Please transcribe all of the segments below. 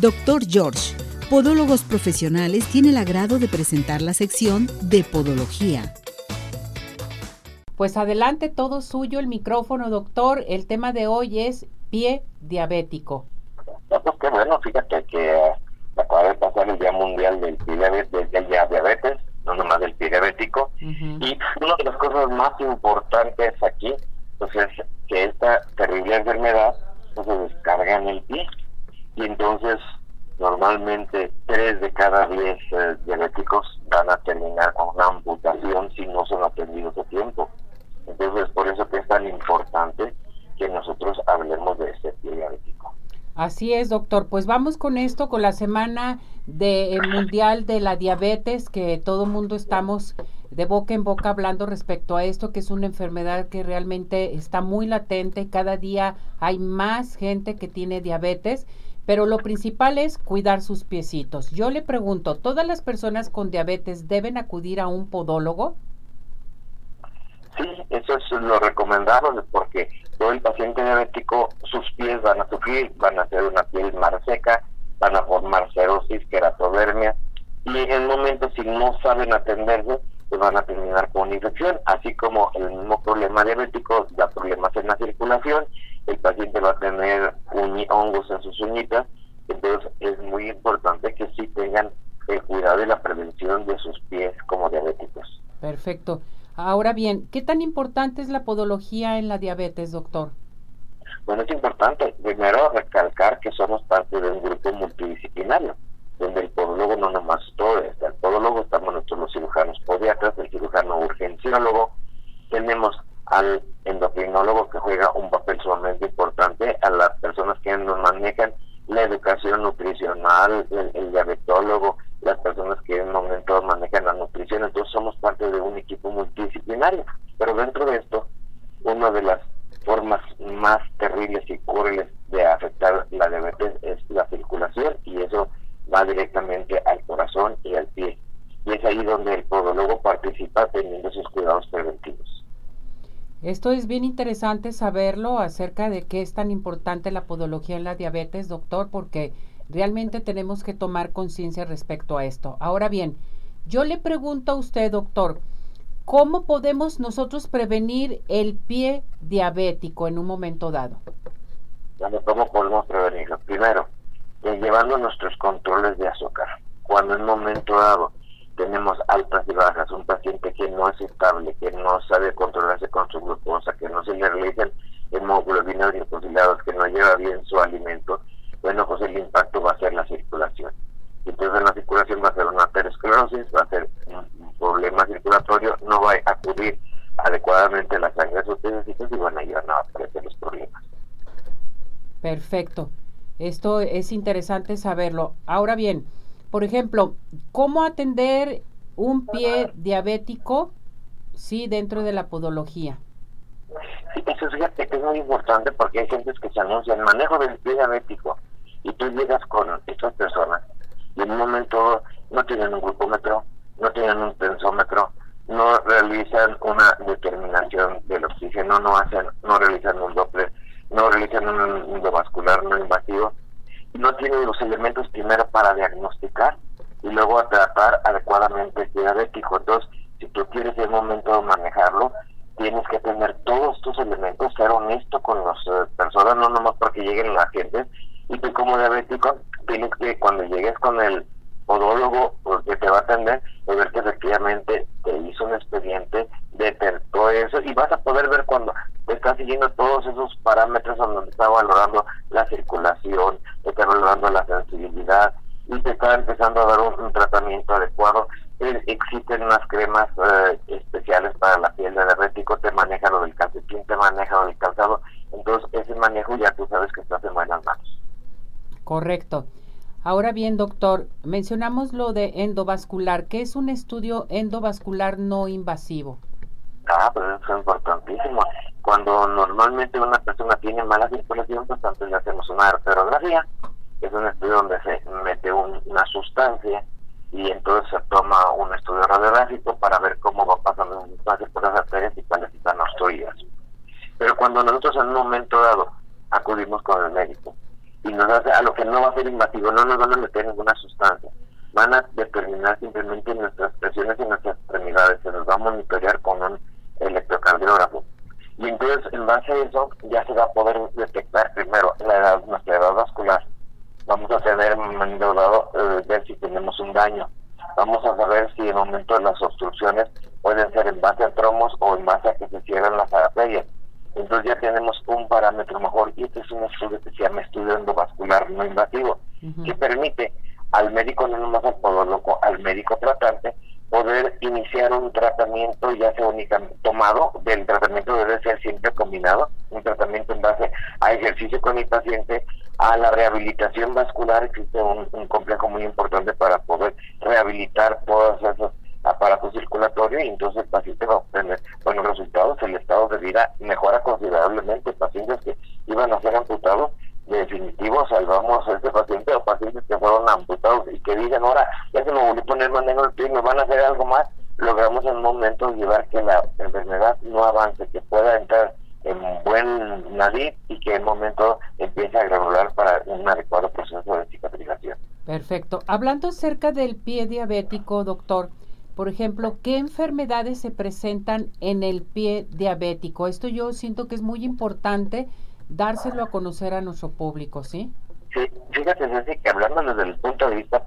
Doctor George, Podólogos Profesionales, tiene el agrado de presentar la sección de Podología. Pues adelante, todo suyo el micrófono, doctor. El tema de hoy es pie diabético. No, pues qué bueno, fíjate que acaba de pasar el Día Mundial del Pie Diabetes, del diabetes, no nomás del pie diabético. Y una de las cosas más importantes aquí, pues es que esta terrible enfermedad pues, se descarga en el pie y entonces normalmente tres de cada diez eh, diabéticos van a terminar con una amputación si no son atendidos a tiempo. Entonces, por eso que es tan importante que nosotros hablemos de este diabético. Así es, doctor. Pues vamos con esto, con la semana de, eh, mundial de la diabetes, que todo mundo estamos de boca en boca hablando respecto a esto, que es una enfermedad que realmente está muy latente. Cada día hay más gente que tiene diabetes pero lo principal es cuidar sus piecitos. Yo le pregunto, ¿todas las personas con diabetes deben acudir a un podólogo? Sí, eso es lo recomendable porque todo el paciente diabético, sus pies van a sufrir, van a ser una piel más seca, van a formar cerosis, queratodermia, y en el momento si no saben atenderse, pues van a terminar con infección, así como el mismo problema diabético da problemas en la circulación el paciente va a tener hongos en sus uñitas, entonces es muy importante que sí tengan el cuidado y la prevención de sus pies como diabéticos. Perfecto. Ahora bien, ¿qué tan importante es la podología en la diabetes, doctor? Bueno, es importante primero recalcar que somos parte de un grupo multidisciplinario, donde el podólogo no nomás todo es, el podólogo estamos nosotros los cirujanos podiatras, el cirujano urgenciólogo, tenemos al endocrinólogo que juega un papel sumamente importante, a las personas que nos manejan la educación nutricional, el, diabetólogo, las personas que en un momento manejan la nutrición, entonces somos parte de un equipo multidisciplinario. Pero dentro de esto, una de las formas más terribles y crueles de afectar la diabetes es la circulación y eso va directamente al corazón y al pie. Y es ahí donde el podólogo participa teniendo sus cuidados preventivos. Esto es bien interesante saberlo acerca de qué es tan importante la podología en la diabetes, doctor, porque realmente tenemos que tomar conciencia respecto a esto. Ahora bien, yo le pregunto a usted, doctor, ¿cómo podemos nosotros prevenir el pie diabético en un momento dado? ¿Cómo podemos prevenirlo? Primero, eh, llevando nuestros controles de azúcar. Cuando en un momento dado tenemos altas y bajas, un paciente que no es estable, que no sabe controlarse con su glucosa, que no se le realizan hemoglobinas glicosiladas, que no lleva bien su alimento, bueno, pues el impacto va a ser la circulación. Entonces la circulación va a ser una aterosclerosis, va a ser un, problema circulatorio, no va a acudir adecuadamente la sangre a sus y van a llevar a aparecer los problemas. Perfecto. Esto es interesante saberlo. Ahora bien, por ejemplo, ¿cómo atender un pie diabético, sí, dentro de la podología? Sí, eso que es muy importante porque hay gente que se anuncia el manejo del pie diabético y tú llegas con estas personas y en un momento no tienen un glucómetro, no tienen un tensómetro, no realizan una determinación del oxígeno, no hacen, no realizan un doble, no realizan un endovascular no invasivo no tienen los elementos primero para diagnosticar y luego tratar adecuadamente el diabético. Entonces, si tú quieres en el momento manejarlo, tienes que tener todos estos elementos, ser honesto con las eh, personas, no nomás porque lleguen la gente, y tú como diabético tienes que cuando llegues con el podólogo pues, que te va a atender, pues ver que efectivamente te hizo un expediente, detectó eso y vas a poder ver cuando está siguiendo todos esos parámetros donde está valorando la circulación, está valorando la sensibilidad y te está empezando a dar un, tratamiento adecuado. Eh, existen unas cremas eh, especiales para la piel de diabético, te maneja lo del calcetín, te maneja lo del calzado, entonces ese manejo ya tú sabes que estás en buenas manos. Correcto. Ahora bien, doctor, mencionamos lo de endovascular. ¿Qué es un estudio endovascular no invasivo? Ah, pues eso es importantísimo. Cuando normalmente una persona tiene mala circulación, pues antes le hacemos una arterografía, es un estudio donde se mete una sustancia y entonces se toma un estudio radiográfico para ver cómo va pasando la sustancia por las arterias y cuáles están obstruidas. Pero cuando nosotros en un momento dado acudimos con el médico y nos hace a lo que no va a ser invasivo, no nos van a meter ninguna sustancia. Van a determinar simplemente nuestras presiones y nuestras extremidades, se nos va a monitorear con un electrocardiógrafo. Y entonces, en base a eso, ya se va a poder detectar primero la edad, nuestra edad vascular. Vamos a tener maniobrado eh, ver si tenemos un daño. Vamos a saber si en momento de las obstrucciones pueden ser en base a tromos o en base a que se cierran las arterias. Entonces ya tenemos un parámetro mejor y este es un estudio que se llama estudio endovascular no invasivo, que permite al médico, no nomás al podólogo, al médico tratante, poder iniciar un tratamiento ya sea únicamente tomado, del tratamiento debe ser siempre combinado, un tratamiento en base a ejercicio con el paciente, a la rehabilitación vascular, existe un, un complejo muy importante para poder rehabilitar todos esos aparato circulatorio y entonces el paciente va a obtener buenos resultados, el estado de vida mejora considerablemente, pacientes que iban a ser amputados, de definitivo salvamos a este paciente o pacientes que fueron amputados y que digan ahora ya se me volvió a poner más negro el pie, me van a hacer algo más, logramos en un momento llevar que la enfermedad no avance, que pueda entrar en buen nariz y que en un momento empiece a granular para un adecuado proceso de cicatrización. Perfecto. Hablando acerca del pie diabético, doctor, por ejemplo, ¿qué enfermedades se presentan en el pie diabético? Esto yo siento que es muy importante dárselo a conocer a nuestro público, ¿sí? Sí, fíjate, Ceci, que hablando desde el punto de vista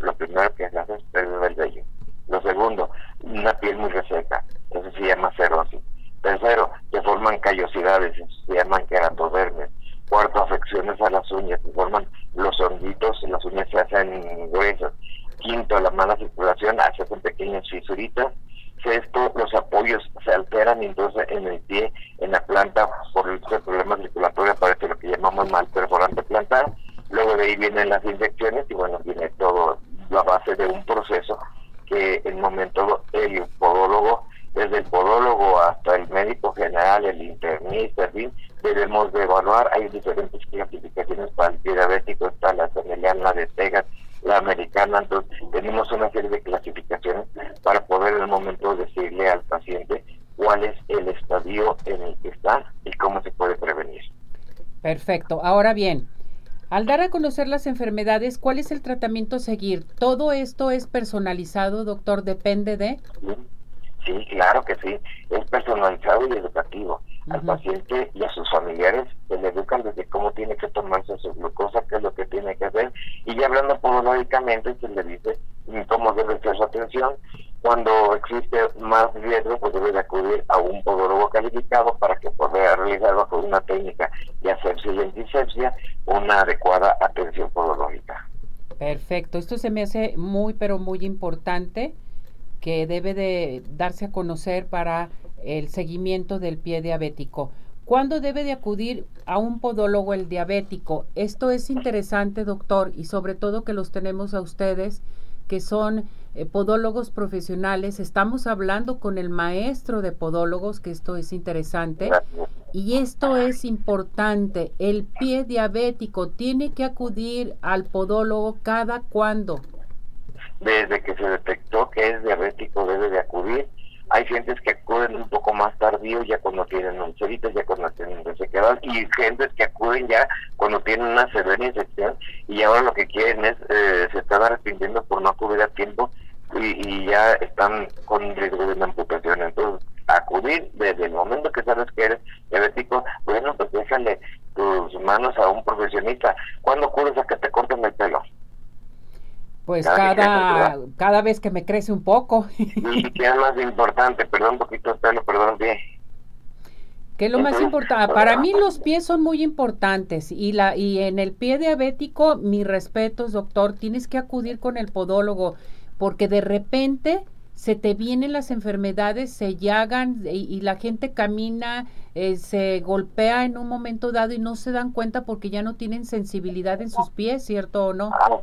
lo primero que se hace es perder el vello. Lo segundo, una piel muy reseca, eso se llama cerosis. Tercero, se forman callosidades, eso se llaman queratodermes. Cuarto, afecciones a las uñas, se forman los honguitos, las uñas se hacen gruesas. Quinto, la mala circulación hace con pequeñas fisuritas. Sexto, los apoyos se alteran y entonces en el pie, en la planta, por el problema circulatorio aparece lo que llamamos mal perforante plantar. Luego de ahí vienen las infecciones y bueno, viene todo de un proceso que el momento el podólogo, desde el podólogo hasta el médico general, el internista, en fin, debemos de evaluar. Hay diferentes clasificaciones para el diabético, está la la de Tegas, la americana, entonces tenemos una serie de clasificaciones para poder en el momento decirle al paciente cuál es el estadio en el que está y cómo se puede prevenir. Perfecto. Ahora bien, al dar a conocer las enfermedades, ¿cuál es el tratamiento a seguir? ¿Todo esto es personalizado, doctor? ¿Depende de? Sí, claro que sí. Es personalizado y educativo. Al paciente y a sus familiares se le educan desde cómo tiene que tomarse su glucosa, qué es lo que tiene que hacer. Y ya hablando podológicamente, se le dice cómo debe ser su atención. Cuando existe más riesgo, pues debe de acudir a un podólogo calificado para que pueda realizar bajo una técnica de asepsia y antisepsia una adecuada atención podológica. Perfecto. Esto se me hace muy, pero muy importante que debe de darse a conocer para el seguimiento del pie diabético. ¿Cuándo debe de acudir a un podólogo el diabético? Esto es interesante, doctor, y sobre todo que los tenemos a ustedes, que son eh, podólogos profesionales. Estamos hablando con el maestro de podólogos, que esto es interesante. Y esto es importante. El pie diabético tiene que acudir al podólogo cada cuándo desde que se detectó que es diabético debe de acudir. Hay gentes que acuden un poco más tardío ya cuando tienen ulceritas, ya cuando tienen resequedad y gentes que acuden ya cuando tienen una severa infección y ahora lo que quieren es, eh, se están arrepintiendo por no acudir a tiempo y, ya están con riesgo de una amputación. Entonces, acudir desde el momento que sabes que eres diabético, bueno, pues déjale tus manos a un profesionista. ¿Cuándo acudes a que te corten el pelo? Pues cada, cada, vez que me crece un poco. y qué es más importante, perdón un poquito el pelo, perdón bien. ¿Qué es lo más importante? Para mí los pies son muy importantes y la y en el pie diabético, mis respetos, doctor, tienes que acudir con el podólogo porque de repente se te vienen las enfermedades, se llagan y, la gente camina, eh, se golpea en un momento dado y no se dan cuenta porque ya no tienen sensibilidad en sus pies, ¿cierto o no? Ah,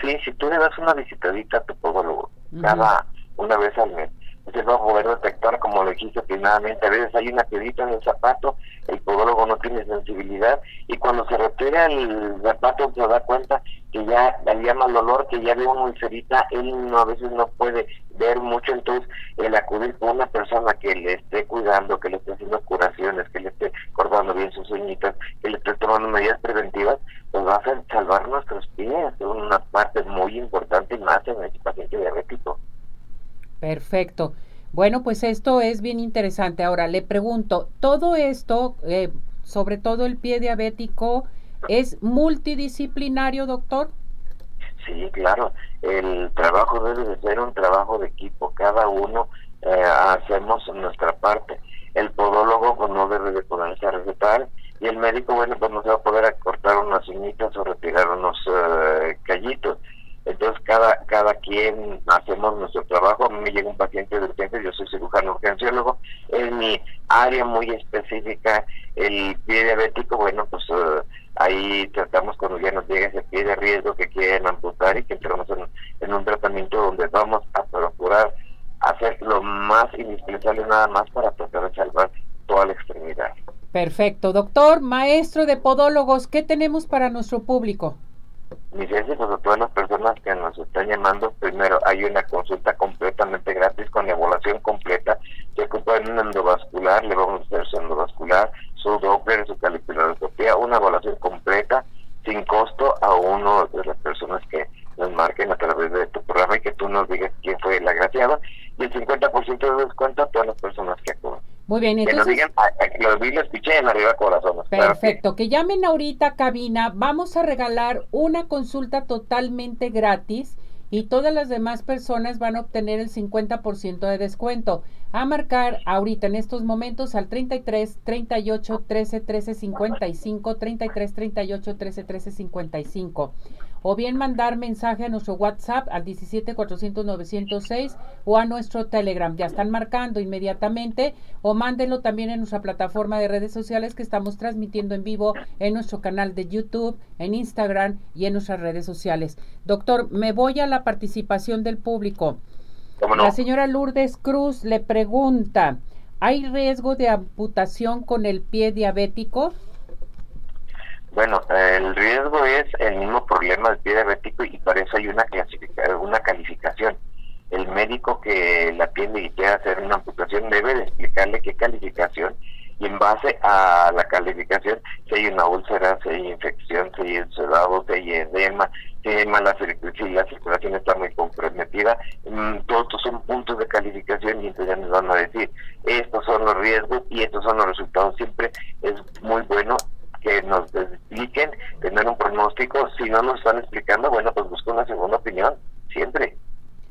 sí, si tú le das una visitadita a tu podólogo cada una vez al mes, se va a poder detectar, como lo dijiste finalmente, a veces hay una piedrita en el zapato, el podólogo no tiene sensibilidad y cuando se retira el zapato se da cuenta que ya le llama el olor, que ya ve una ulcerita, él no, a veces no puede ver mucho, entonces el acudir con una persona que le esté cuidando, que le esté haciendo curaciones, que le esté cortando bien sus uñitas, que le esté tomando medidas preventivas, pues va a hacer salvar nuestros pies, es una parte muy importante y más en el paciente diabético. Perfecto. Bueno, pues esto es bien interesante. Ahora le pregunto, todo esto, eh, sobre todo el pie diabético, ¿es multidisciplinario, doctor? Sí, claro. El trabajo debe de ser un trabajo de equipo. Cada uno eh, hacemos nuestra parte. El podólogo pues, no debe de ponerse a y el médico, bueno, pues no se va a poder acortar unas uñitas o retirar unos eh, callitos. Entonces, cada cada quien hacemos nuestro trabajo. A mí me llega un paciente de urgencia, yo soy cirujano urgenciólogo. En mi área muy específica, el pie diabético, bueno, pues eh, ahí tratamos cuando ya nos llega ese pie de riesgo que quieren amputar y que entramos en, un tratamiento donde vamos a procurar hacer lo más indispensable nada más para tratar de salvar toda la extremidad. Perfecto. Doctor, maestro de podólogos, ¿qué tenemos para nuestro público? Mis gracias a todas las personas que nos están llamando. Primero, hay una consulta completamente gratis con evaluación completa. Se ocupa en un endovascular, le vamos a hacer su endovascular, su Doppler, su calipuloscopía, una evaluación completa, sin costo a uno de las personas que nos marquen a través de tu programa y que tú nos digas quién fue el agraciado. Y el 50% de descuento a todas las personas que acuden. Muy bien, entonces... Que nos digan, escuché en arriba corazones. Perfecto, que llamen ahorita a cabina, vamos a regalar una consulta totalmente gratis y todas las demás personas van a obtener el 50% de descuento. A marcar ahorita en estos momentos al 33 38 13 13 55, 33 38 13 13 55 o bien mandar mensaje a nuestro WhatsApp al 17 400 906 o a nuestro Telegram. Ya están marcando inmediatamente o mándenlo también en nuestra plataforma de redes sociales que estamos transmitiendo en vivo en nuestro canal de YouTube, en Instagram y en nuestras redes sociales. Doctor, me voy a la participación del público. La señora Lourdes Cruz le pregunta, ¿hay riesgo de amputación con el pie diabético? Bueno, el riesgo es el mismo problema del pie diabético y para eso hay una una calificación. El médico que la atiende y quiere hacer una amputación debe de explicarle qué calificación y en base a la calificación si hay una úlcera, si hay infección, si hay sedado, si hay edema, si hay mala circulación, la circulación está muy comprometida, mm, todos estos son puntos de calificación y entonces ya nos van a decir estos son los riesgos y estos son los resultados. Siempre es muy bueno que nos expliquen, tener un pronóstico. Si no nos están explicando, bueno, pues busco una segunda opinión, siempre.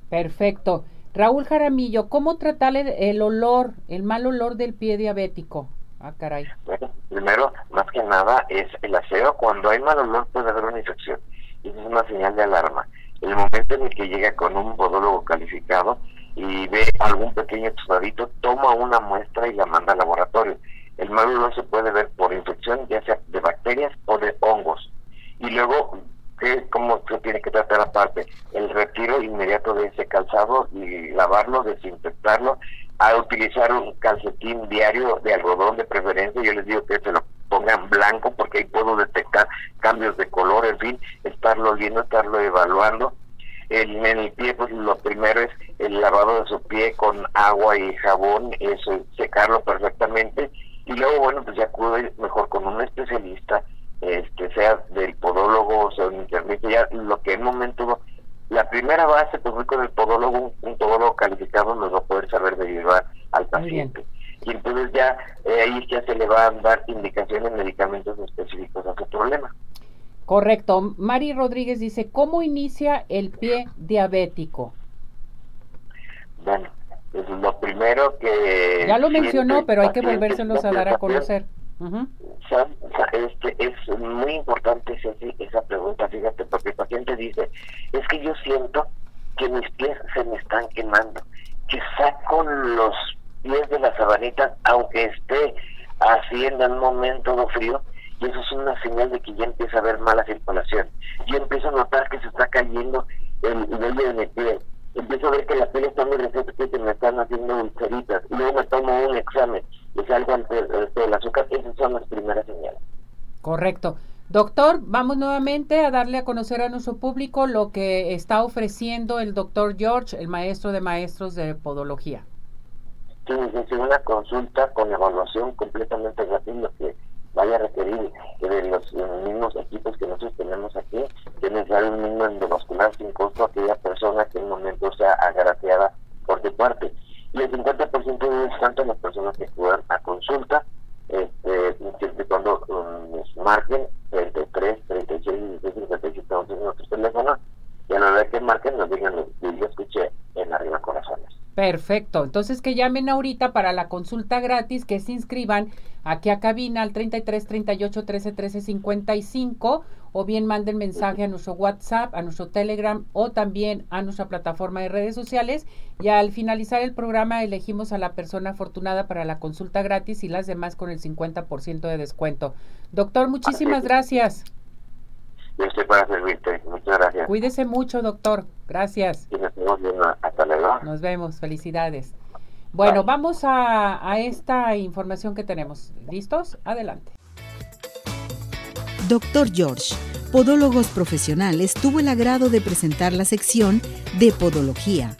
Perfecto. Raúl Jaramillo, ¿cómo tratar el, olor, el mal olor del pie diabético? Ah, caray. Bueno, primero, más que nada, es el aseo. Cuando hay mal olor puede haber una infección. Y es una señal de alarma. El momento en el que llega con un podólogo calificado y ve algún pequeño tostadito, toma una muestra y la manda al laboratorio. El olor se puede ver por infección, ya sea de bacterias o de hongos. Y luego, ¿qué, ¿cómo se tiene que tratar aparte? El retiro inmediato de ese calzado y lavarlo, desinfectarlo, a utilizar un calcetín diario de algodón de preferencia. Yo les digo que se lo pongan blanco porque ahí puedo detectar cambios de color, en fin, estarlo oliendo, estarlo evaluando. en el pie, pues lo primero es el lavado de su pie con agua y jabón, eso, secarlo perfectamente y luego bueno pues ya acude mejor con un especialista este sea del podólogo o sea un internet ya lo que en momento la primera base pues voy con el podólogo un, podólogo calificado nos va a poder saber derivar al paciente. Y entonces ya eh, ahí ya se le va a dar indicaciones medicamentos específicos a su problema. Correcto. Mari Rodríguez dice cómo inicia el pie diabético bueno es lo primero que... Ya lo mencionó, pero hay que volvérselos a dar a conocer. este, es muy importante esa, esa pregunta, fíjate, porque el paciente dice, es que yo siento que mis pies se me están quemando, que saco los pies de la sabanita, aunque esté haciendo en un momento de frío, y eso es una señal de que ya empieza a haber mala circulación. Yo empiezo a notar que se está cayendo el vello de mi pie, empiezo a ver que la piel está muy reseca que me están haciendo ulceritas. Luego me tomo un examen y salgo ante, el azúcar. Esas son las primeras señales. Correcto. Doctor, vamos nuevamente a darle a conocer a nuestro público lo que está ofreciendo el doctor George, el maestro de maestros de podología. Sí, es una consulta con evaluación completamente gratuita que vaya a requerir de los, mismos equipos que nosotros tenemos aquí, que nos da un endovascular sin costo a aquella persona que en un momento sea agraciada por tu parte. Y el 50% de descuento a las personas que acudan a consulta, este, siempre cuando um, marquen 33, 36, 57, 11 en nuestro teléfono, y a la hora que marquen nos digan, yo escuché en Arriba Corazones. Perfecto, entonces que llamen ahorita para la consulta gratis, que se inscriban aquí a cabina al 33 38 13 13 55 o bien manden mensaje a nuestro WhatsApp, a nuestro Telegram o también a nuestra plataforma de redes sociales y al finalizar el programa elegimos a la persona afortunada para la consulta gratis y las demás con el 50% de descuento. Doctor, muchísimas gracias. Yo estoy para servirte. Muchas gracias. Cuídese mucho, doctor. Gracias. Y nos vemos Hasta luego. Nos vemos. Felicidades. Bueno, vamos a, a esta información que tenemos. ¿Listos? Adelante. Doctor George, Podólogos Profesionales, tuvo el agrado de presentar la sección de Podología